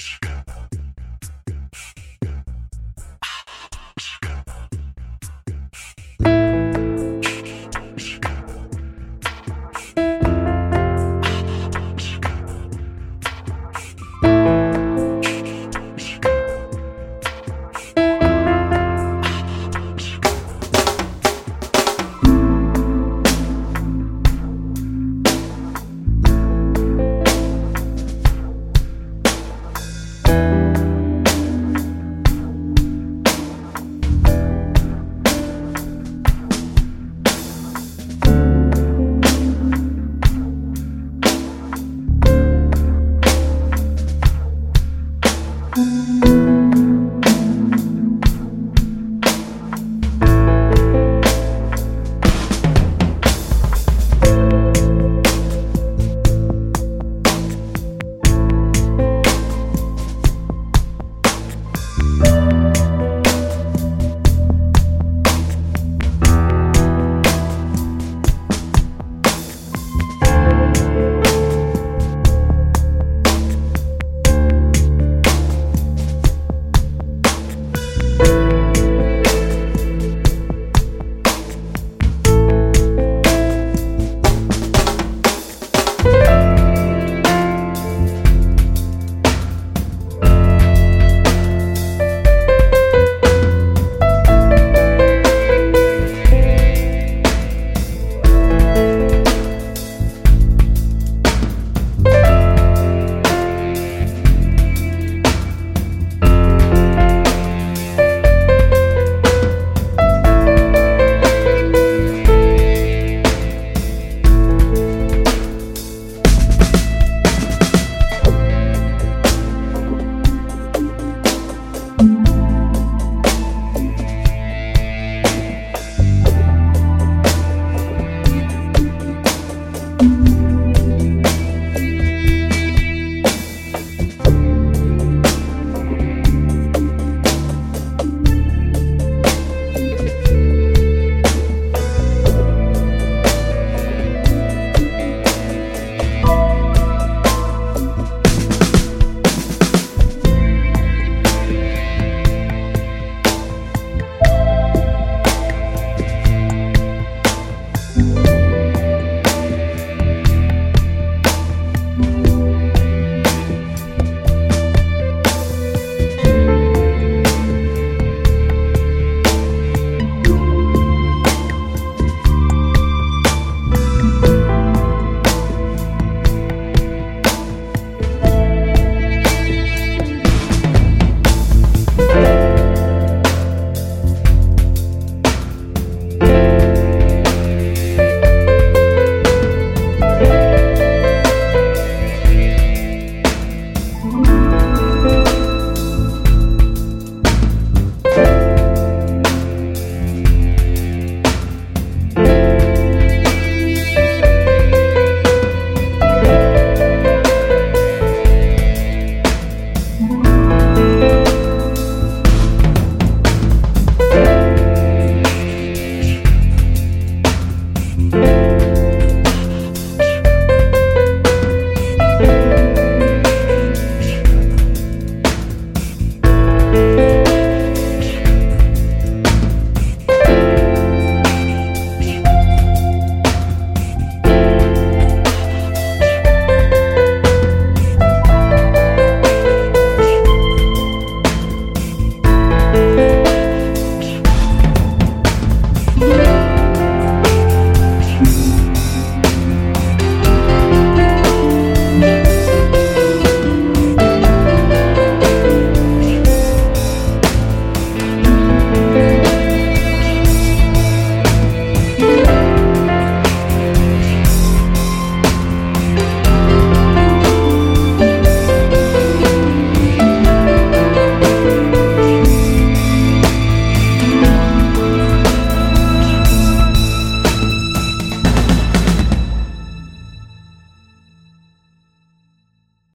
Shh.